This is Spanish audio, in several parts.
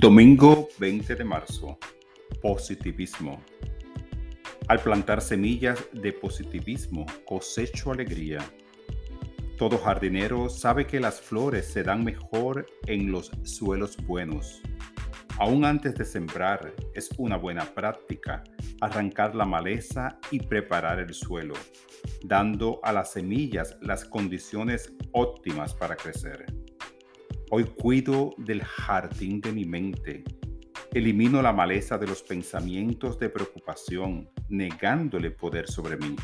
Domingo 20 de marzo. Positivismo. Al plantar semillas de positivismo cosecho alegría. Todo jardinero sabe que las flores se dan mejor en los suelos buenos. Aún antes de sembrar, es una buena práctica arrancar la maleza y preparar el suelo, dando a las semillas las condiciones óptimas para crecer. Hoy cuido del jardín de mi mente. Elimino la maleza de los pensamientos de preocupación, negándole poder sobre mí.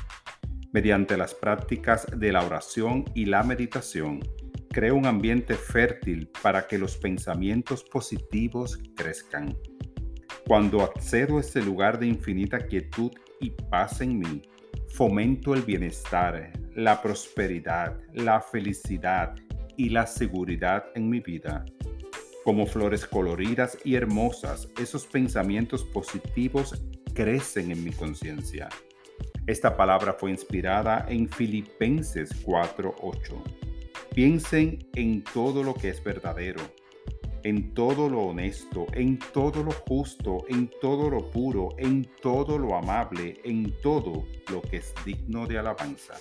Mediante las prácticas de la oración y la meditación, creo un ambiente fértil para que los pensamientos positivos crezcan. Cuando accedo a este lugar de infinita quietud y paz en mí, fomento el bienestar, la prosperidad, la felicidad y la seguridad en mi vida. Como flores coloridas y hermosas, esos pensamientos positivos crecen en mi conciencia. Esta palabra fue inspirada en Filipenses 4:8. Piensen en todo lo que es verdadero, en todo lo honesto, en todo lo justo, en todo lo puro, en todo lo amable, en todo lo que es digno de alabanza